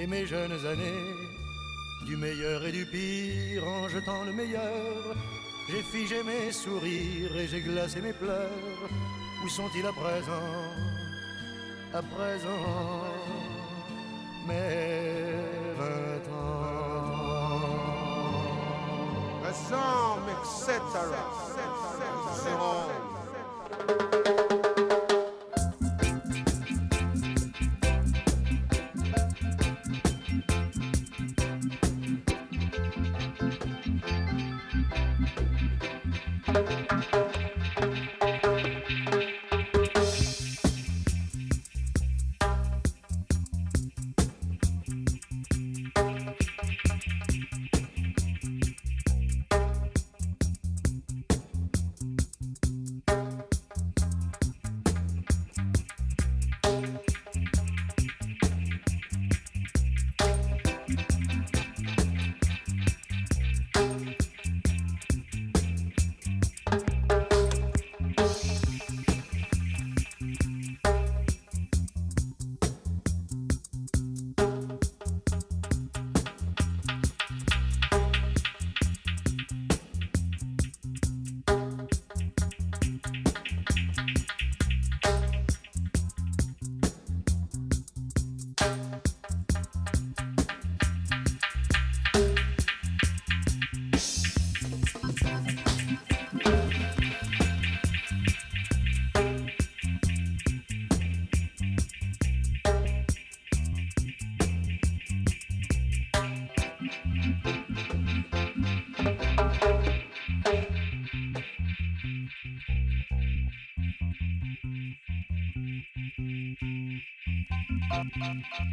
et mes jeunes années. Du meilleur et du pire en jetant le meilleur. J'ai figé mes sourires et j'ai glacé mes pleurs. Où sont-ils à présent? À présent, mes vingt ans. Etc.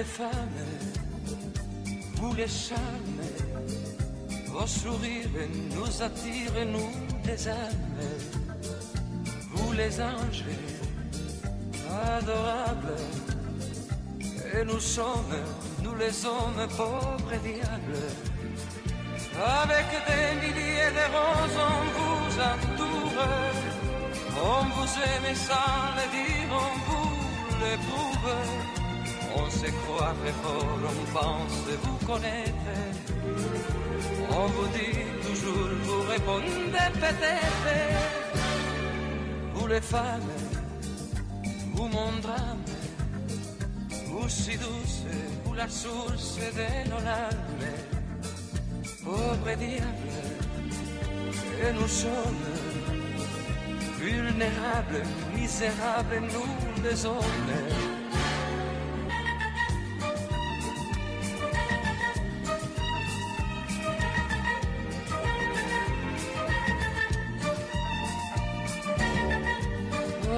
les femmes, vous les charmes, vos sourires nous attirent, nous les âmes, vous les anges adorables, et nous sommes, nous les hommes pauvres et diables, avec des milliers de roses on vous entoure, on vous aime sans le dire, on vous l'éprouve. On se croit on pense vous connaître. On vous dit toujours, vous répondez peut-être. Vous les femmes, vous mon drame, vous si douce, vous la source de nos larmes. Pauvre diable, et nous sommes vulnérables, misérables, nous les hommes.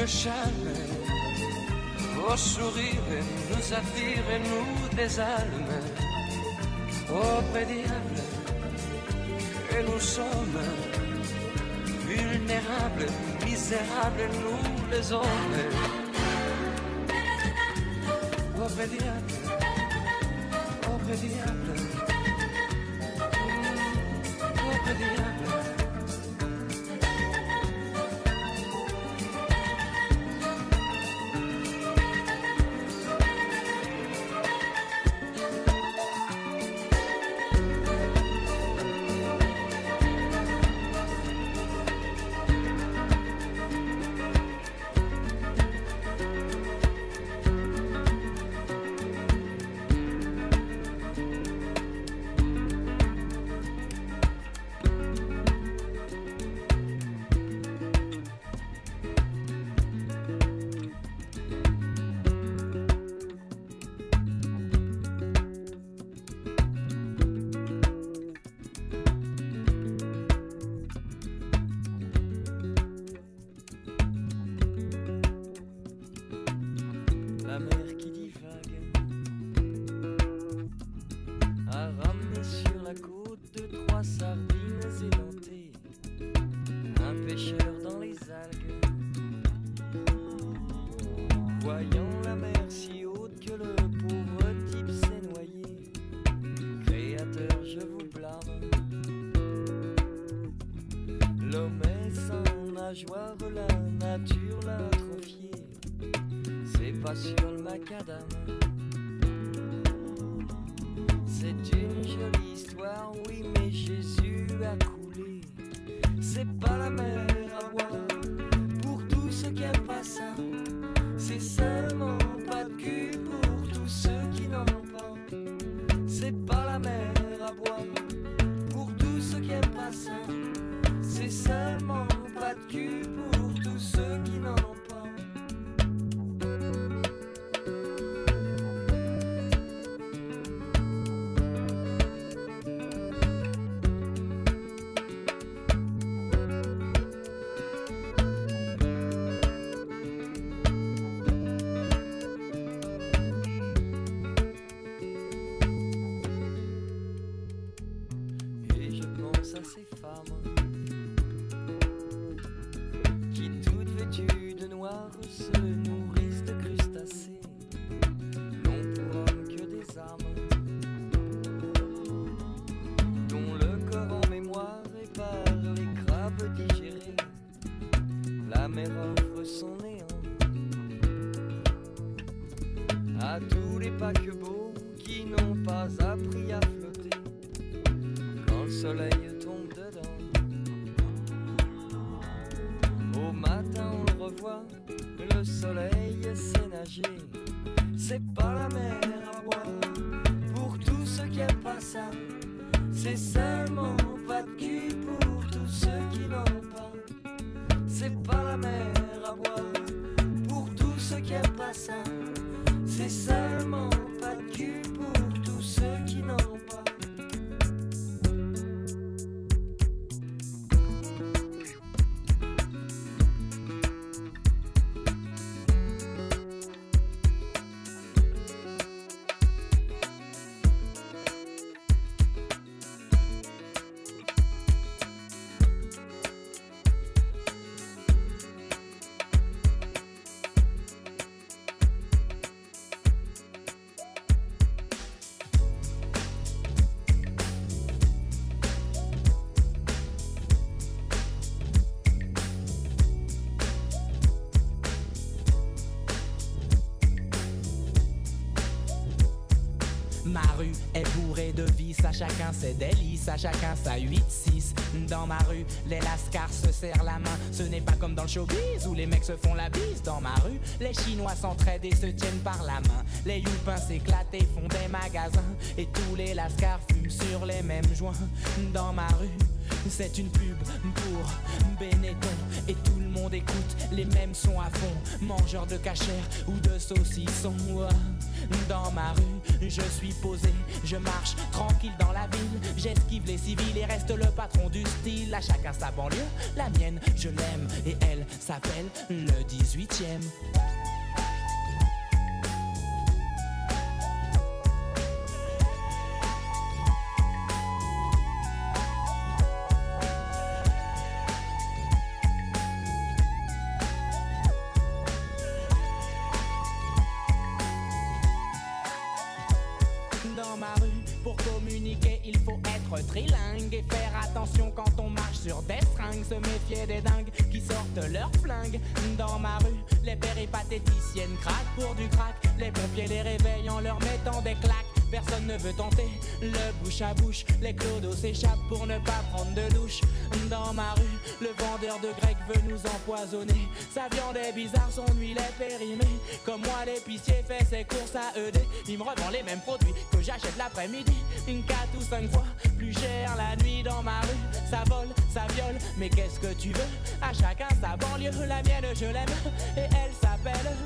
le charme, Vos sourires nous attirent et nous désalment. Oh, diable, que nous sommes vulnérables, misérables, nous les hommes. Oh, diable, oh, diable, voyant la mer si haute que le pauvre type s'est noyé. Créateur, je vous blâme. L'homme est sans nageoire, la nature l'a atrophié. C'est pas sur le macadam. Chacun ses délices, à chacun sa 8-6. Dans ma rue, les lascars se serrent la main. Ce n'est pas comme dans le showbiz où les mecs se font la bise. Dans ma rue, les Chinois s'entraident et se tiennent par la main. Les youpins s'éclatent et font des magasins. Et tous les lascars fument sur les mêmes joints. Dans ma rue, c'est une pub pour Benetton et tout le monde écoute les mêmes sons à fond. Mangeur de cachère ou de saucisson. Dans ma rue, je suis posé, je marche tranquille dans la ville. J'esquive les civils et reste le patron du style. À chacun sa banlieue, la mienne, je l'aime et elle s'appelle le 18 bizarre, son huile est périmée. Comme moi, l'épicier fait ses courses à ED. Il me revend les mêmes produits que j'achète l'après-midi. Une 4 ou 5 fois plus cher la nuit dans ma rue. Ça vole, ça viole, mais qu'est-ce que tu veux? À chacun sa banlieue, la mienne je l'aime. Et elle s'appelle.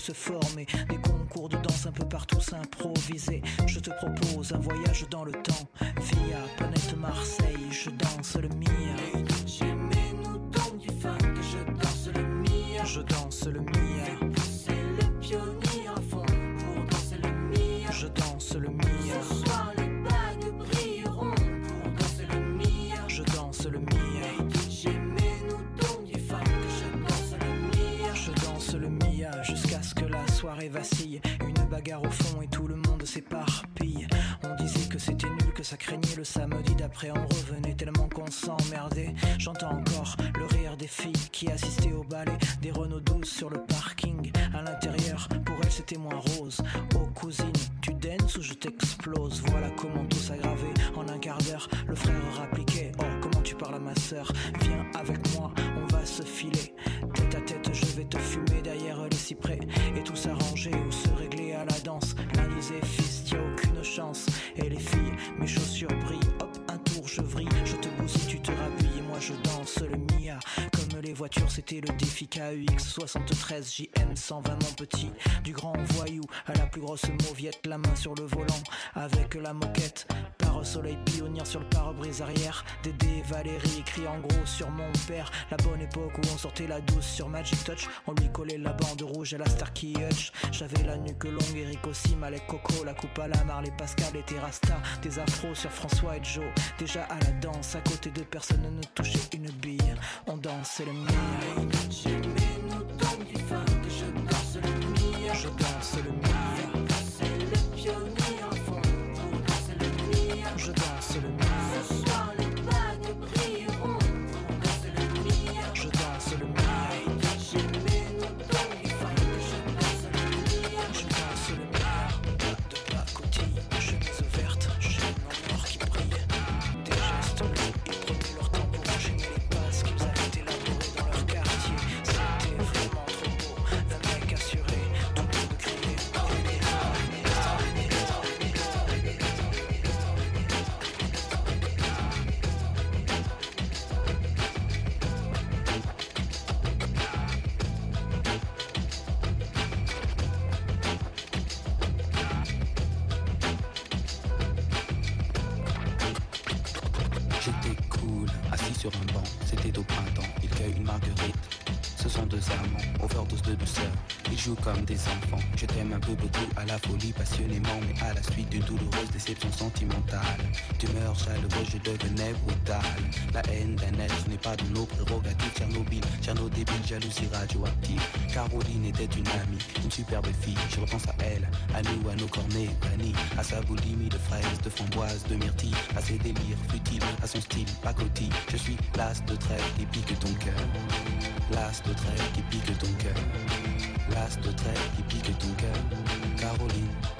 Se formaient, des concours de danse un peu partout s'improvisaient. Je te propose un voyage dans le temps, via planète Marseille, je danse le Mia. J'aimais-nous donc du fun que je danse le Mia. Je danse le le pionnier à fond pour danser le Mia. je danse le Mia, vacille. Une bagarre au fond et tout le monde s'éparpille. On disait que c'était nul, que ça craignait le samedi d'après. On revenait tellement qu'on s'emmerdait. J'entends encore le rire des filles qui assistaient au ballet. Des Renault 12 sur le parking. À l'intérieur, pour elles c'était moins rose. Oh cousine, tu danses ou je t'explose? Voilà comment tout s'aggravait. En un quart d'heure, le frère rappliquait. Oh, comment tu parles à ma sœur? Viens avec moi, on va se filer. Tête à tête, je vais te fumer derrière les cyprès. Mes Les c'était le défi KUX 73 JM 120 mon petit. Du grand voyou à la plus grosse mauviette, la main sur le volant. Avec la moquette. Pare soleil pionnier sur le pare-brise arrière. Dédé Valérie écrit en gros sur mon père. La bonne époque où on sortait la douce sur Magic Touch. On lui collait la bande rouge à la Starkey Hutch. J'avais la nuque longue, Eric aussi, Malek Coco, la coupe à la Marley Pascal et Terrasta. Des afros sur François et Joe. Déjà à la danse, à côté de personne ne touchait une bille. On dansait le mien. J'aimais-nous donc sur un banc, c'était au printemps. Il cueille une marguerite. Ce sont deux amants, overdose de douceur. Ils jouent comme des enfants. Je t'aime un peu beaucoup à la folie, passionnément, mais à la suite d'une douloureuse déception sentimentale. Tumeur chaleureuse, je devenais brutal. La haine d'un être n'est pas de nos prérogatives. Tchernobyl, Tchernobyl débile, jalousie radioactive. Caroline était une amie, une superbe fille. Je repense à elle, à nous, à nos cornets bannis, à sa boulimie de fraises, de framboises, de myrtilles, à ses délires futiles, à son style pacotille. Je suis l'as de trêve qui pique ton cœur. L'as de trêve qui pique ton cœur. L'as de trêve qui pique ton cœur. Caroline.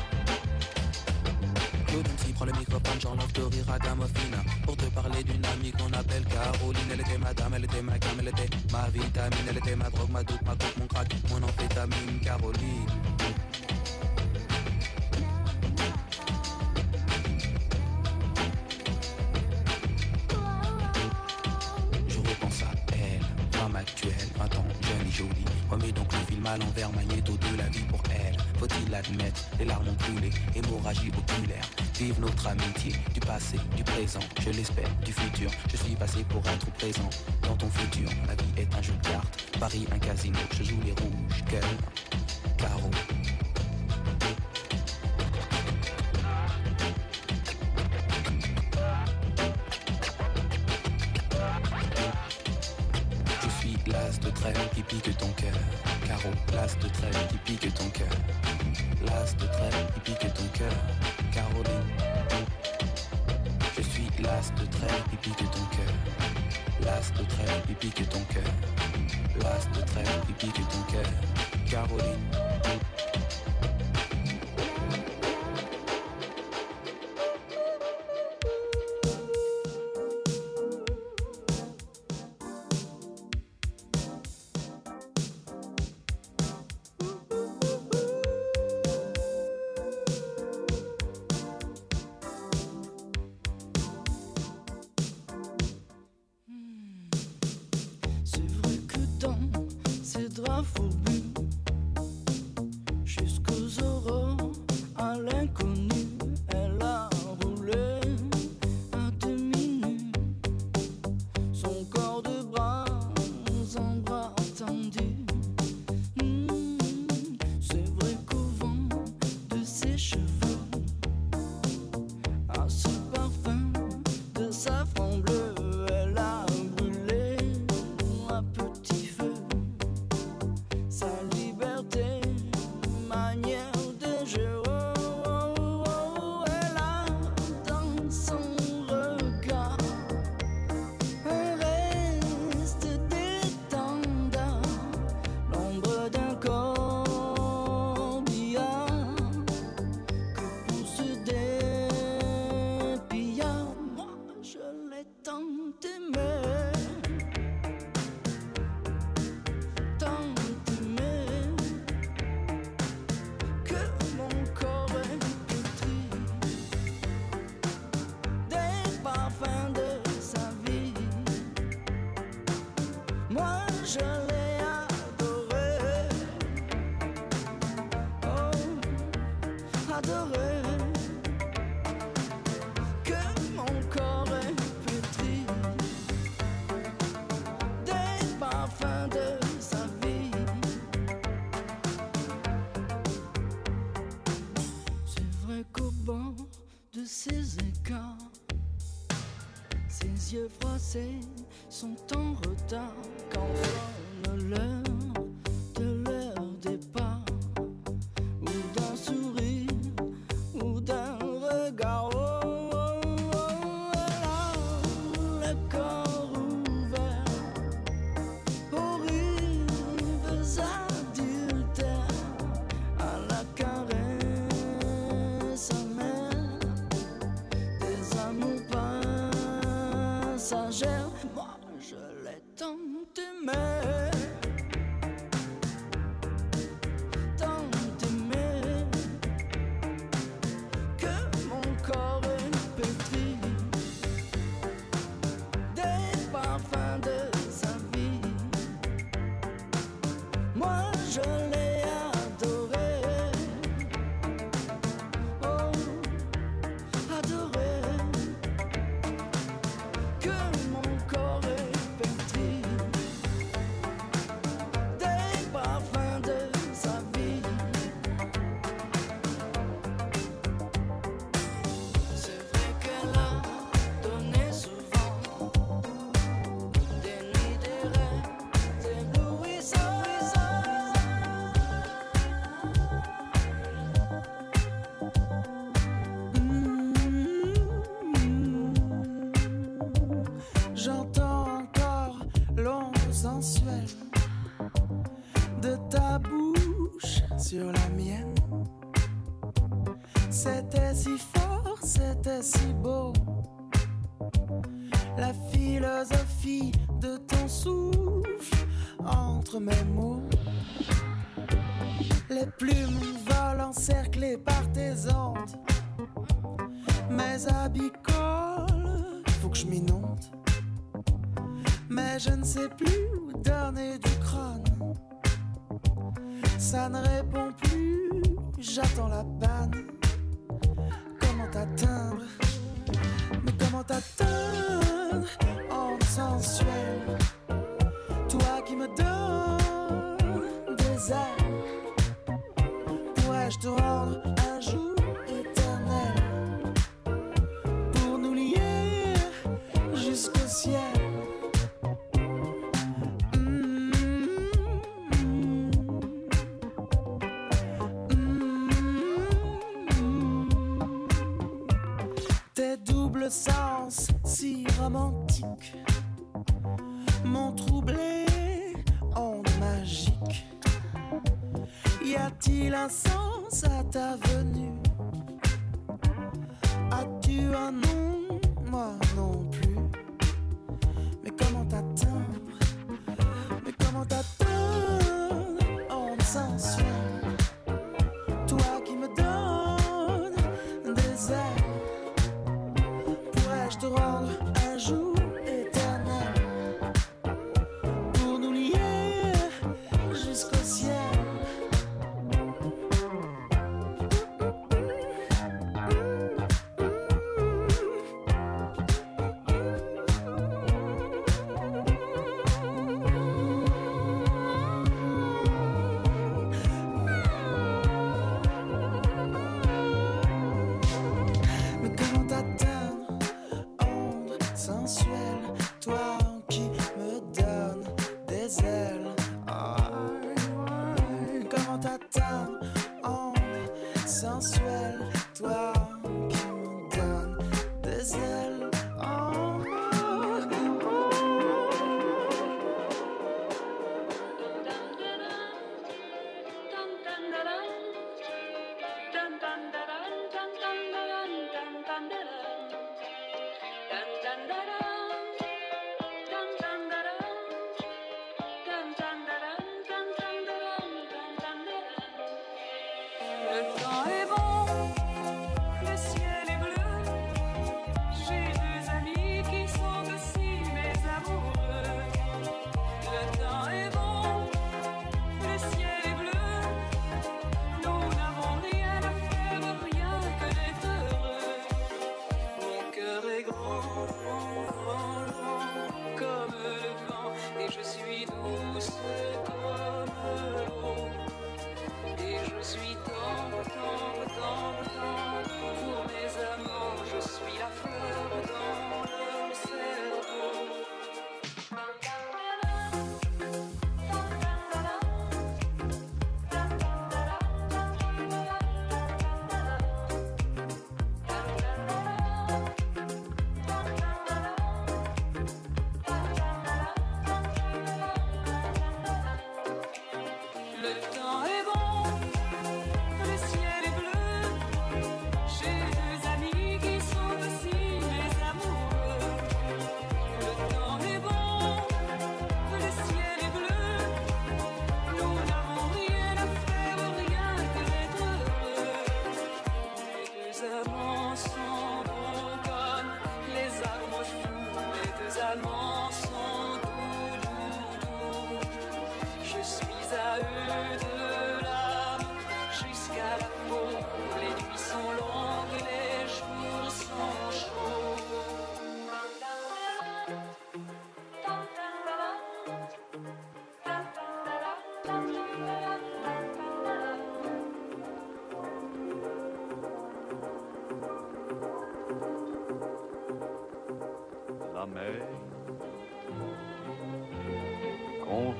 Claude MC prend le microphone, j'enlève de rire à Pour te parler d'une amie qu'on appelle Caroline Elle était ma dame, elle était ma gamme, elle était ma vitamine Elle était ma drogue, ma doute, ma coke, mon crack, mon amphétamine Caroline. Je repense à actuelle, 20 ans, jeune et jolie. Remets donc le film à l'envers, magnéto de la vie l'admettre, les larmes ont coulé, hémorragie oculaire. Vive notre amitié, du passé, du présent, je l'espère, du futur. Je suis passé pour être présent dans ton futur. La vie est un jeu de cartes, Paris un casino. Je joue les rouges, cœur, carreau Pourrais-je te rendre un jour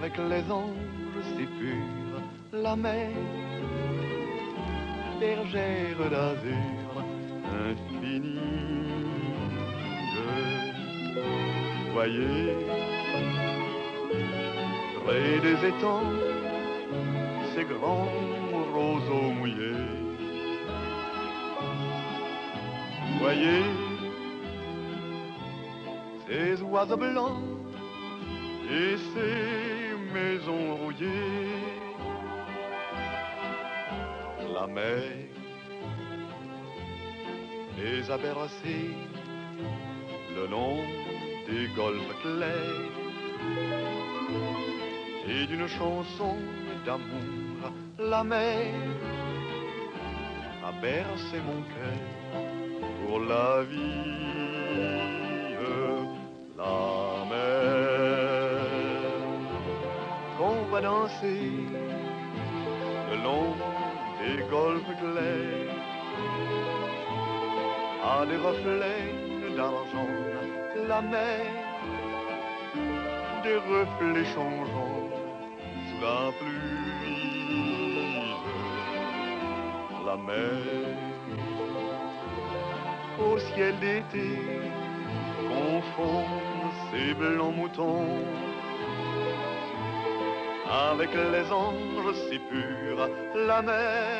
avec les anges si purs, la mer, bergère d'azur infinie. Voyez, près des étangs, ces grands roseaux mouillés. Voyez, ces oiseaux blancs et ces mer les a bercés le long des golfes clairs et d'une chanson d'amour, la mer a bercé mon cœur pour la vie. La mer qu'on va danser le long des golfes clairs à des reflets d'argent, la mer, des reflets changeants sous la pluie, la mer au ciel d'été confond ces blancs moutons avec les anges si purs, la mer,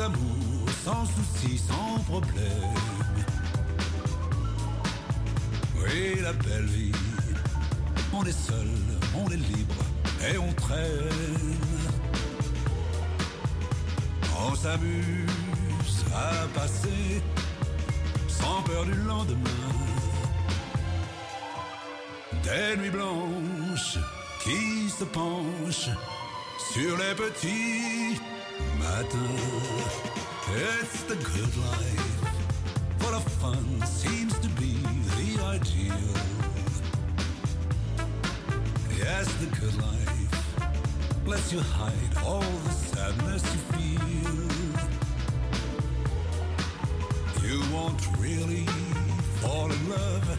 sans amour, sans souci, sans problème. Oui, la belle vie, on est seul, on est libre et on traîne. On s'amuse à passer sans peur du lendemain. Des nuits blanches qui se penchent sur les petits matins. It's the good life. Full of fun seems to be the ideal. Yes, the good life lets you hide all the sadness you feel. You won't really fall in love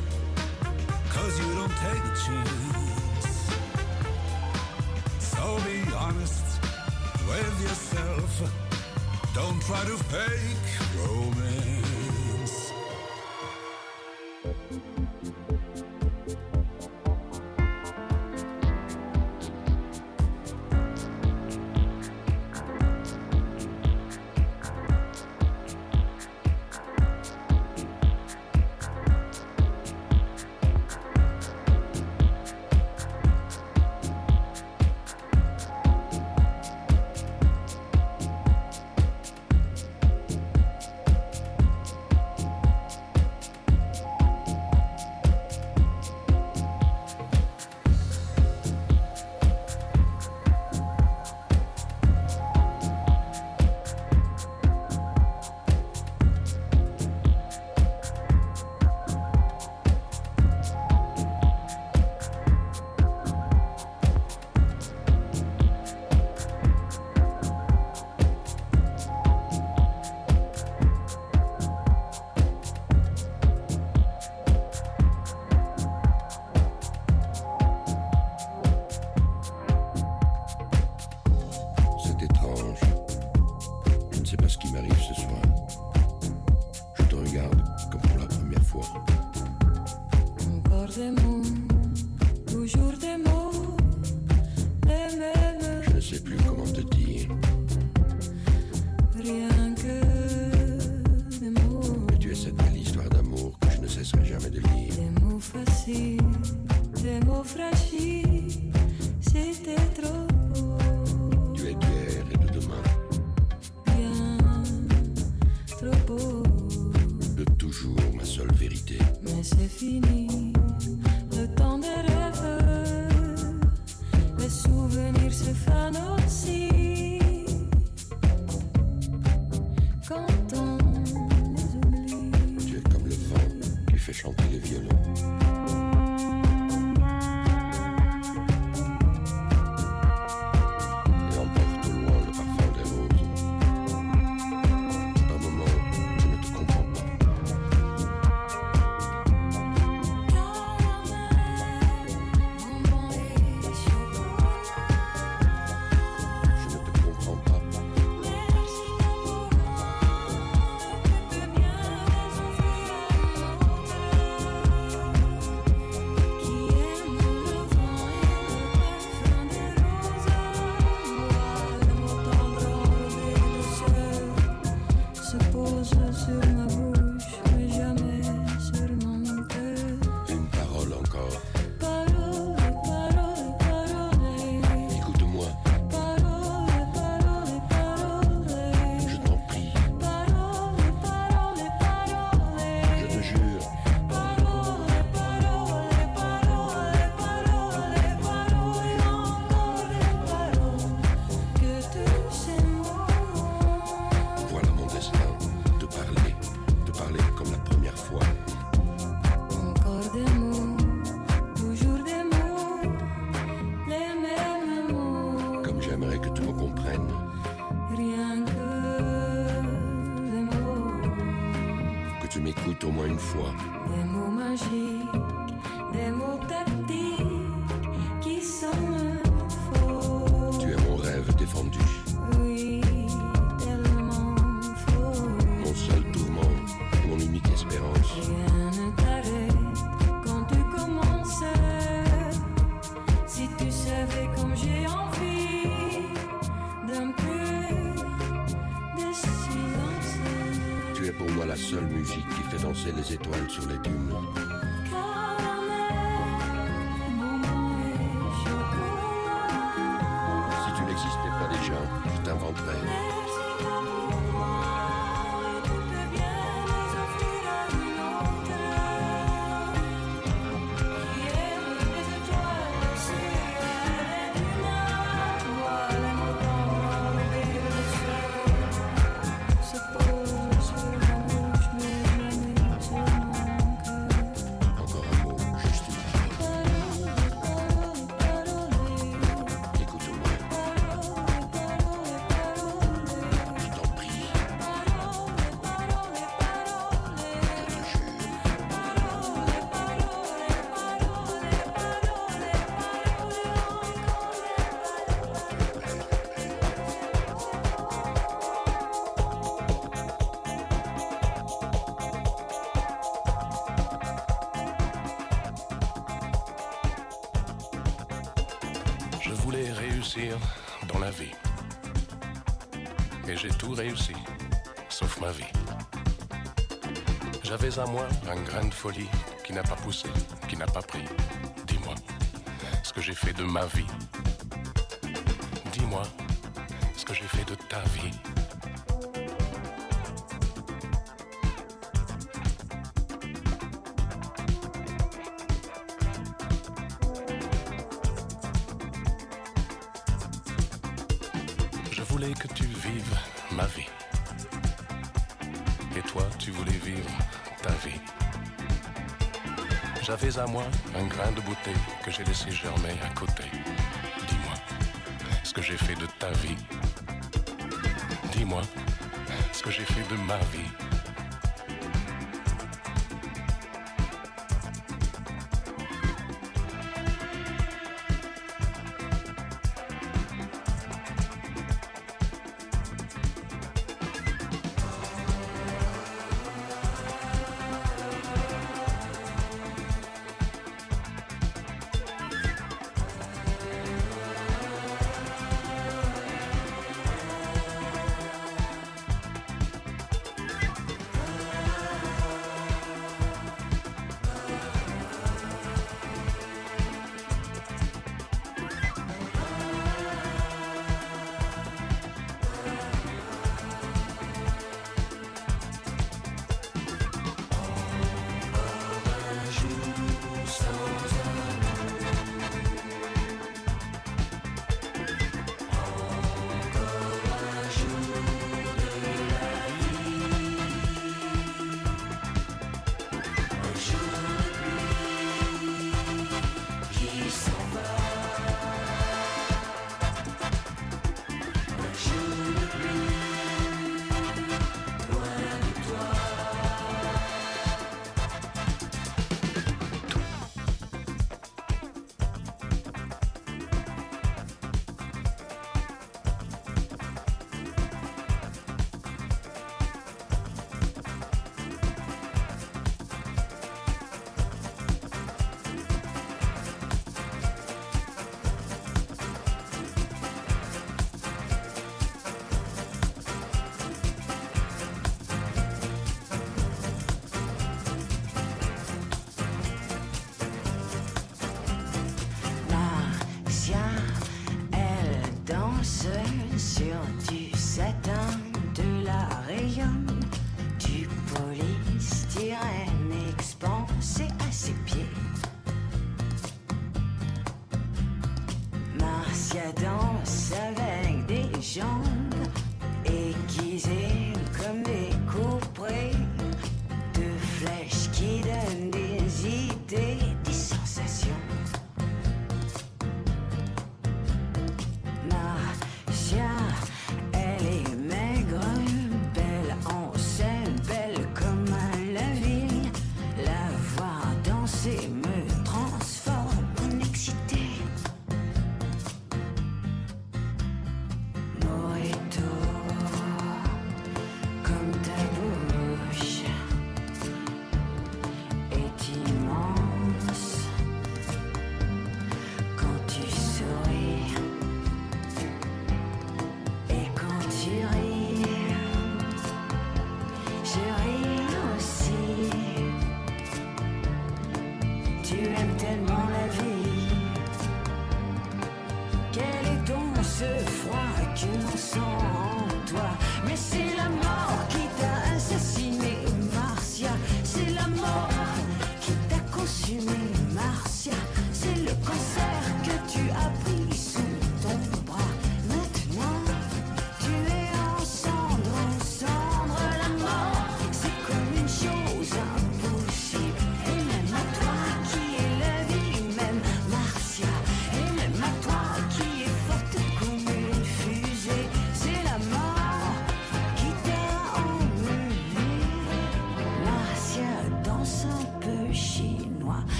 Cause you don't take a chance. So be honest with yourself. Don't try to fake romance. réussi, sauf ma vie. J'avais à moi un grain de folie qui n'a pas poussé, qui n'a pas pris. Dis-moi ce que j'ai fait de ma vie. Dis-moi ce que j'ai fait de ta vie. moi un grain de beauté que j'ai laissé germer à côté. Dis-moi ce que j'ai fait de ta vie. Dis-moi ce que j'ai fait de ma vie.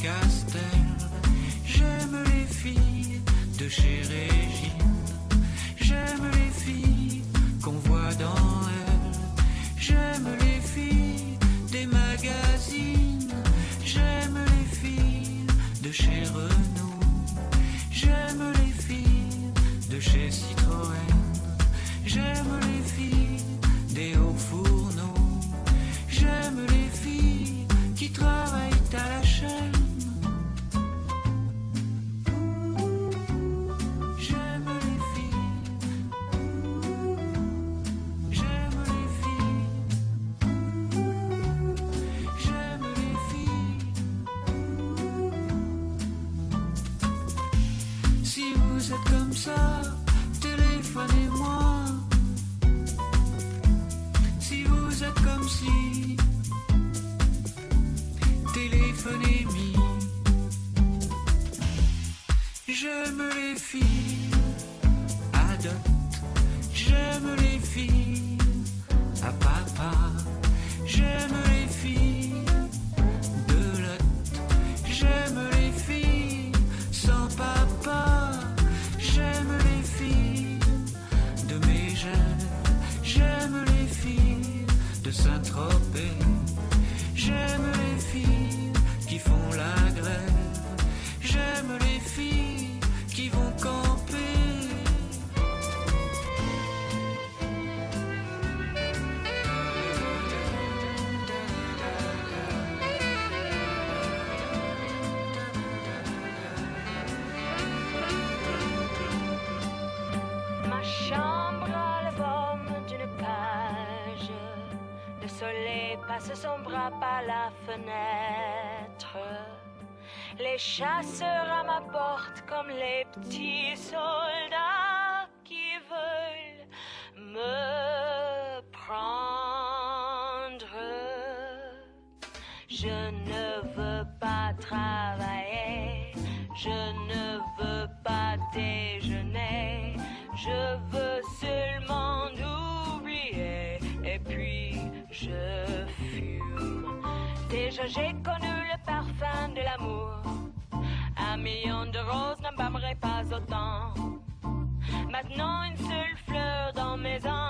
podcast. chasseurs à ma porte comme les petits soldats qui veulent me prendre. Je ne veux pas travailler, je ne veux pas déjeuner, je veux seulement oublier et puis je fume. Déjà j'ai connu million de roses ne pas autant. Maintenant une seule fleur dans mes ans.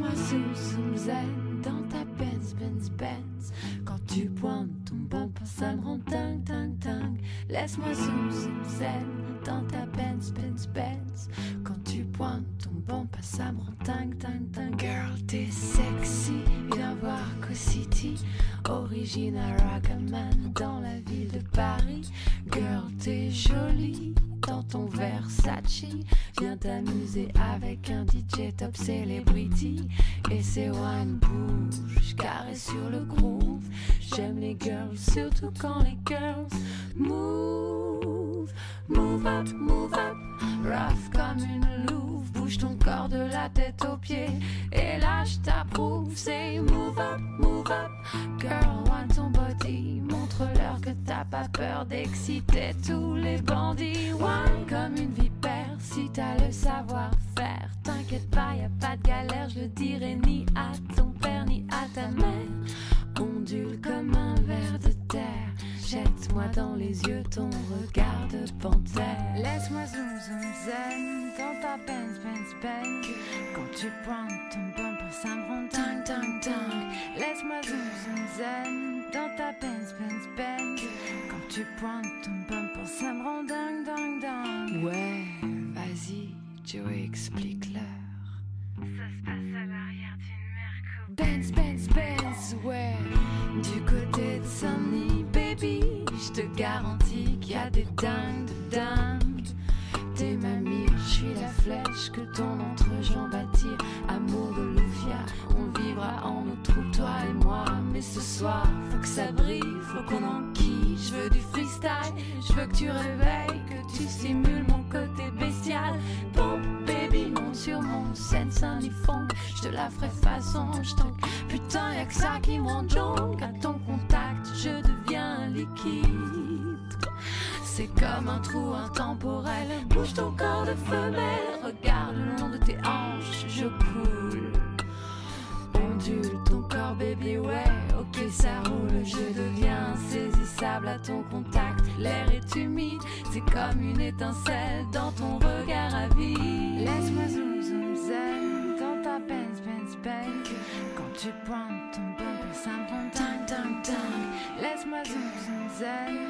Laisse-moi sous Soum zen dans ta Benz Benz Benz. Quand tu pointes ton pompon, ça me rend dingue dingue dingue. Laisse-moi sous Soum zen dans ta Benz Benz Benz tu pointes ton bon passe à tang tang tang Girl t'es sexy Viens voir Co-City Origine Ragaman Dans la ville de Paris. Girl t'es jolie dans ton Versace. Viens t'amuser avec un DJ top celebrity. Et c'est one bouge carré sur le groove. J'aime les girls, surtout quand les girls Move, move up, move up rough comme une louve. Bouge ton corps de la tête aux pieds. Et là, je t'approuve. C'est move up, move up, girl, want ton body. Montre-leur que t'as pas peur d'exciter tous les bandits. Wine comme une vipère, si t'as le savoir-faire. T'inquiète pas, y a pas de galère, je le dirai ni à ton père ni à ta mère. Ondule comme un ver de terre. Jette-moi dans les yeux ton regard de panthère. Laisse-moi zoom zoom zen dans ta Benz Benz Benz. Quand tu pointes ton bumper, ça me rend dingue dingue dingue. Laisse-moi zoom zoom zen dans ta Benz Benz Benz. Quand tu pointes ton bumper, ça me rend dingue dingue dingue. Ouais, vas-y, Joe, explique-leur. Ça se passe à l'arrière d'une. Benz, Benz, Benz, ouais. Du côté de Saint-Denis, baby, je te garantis qu'il y a des dingues de dingues. T'es ma je suis la flèche que ton entrejambe attire. Amour de Louvia, on vivra en nos troupes, toi et moi. Mais ce soir, faut que ça brille, faut qu'on enquille. Je veux du freestyle, je veux que tu réveilles, que tu simules mon côté bestial. Sur mon scène funk. Je te la ferai façon, je. Putain, y'a que ça qui me rend. À ton contact, je deviens liquide. C'est comme un trou intemporel. Bouge ton corps de femelle. Comme une étincelle dans ton regard à vie. Laisse-moi zoom zoom zen dans ta Benz Benz Benz. Quand tu pointes ton bumper, ça me. Laisse-moi zoom zoom zen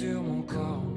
sur mon corps.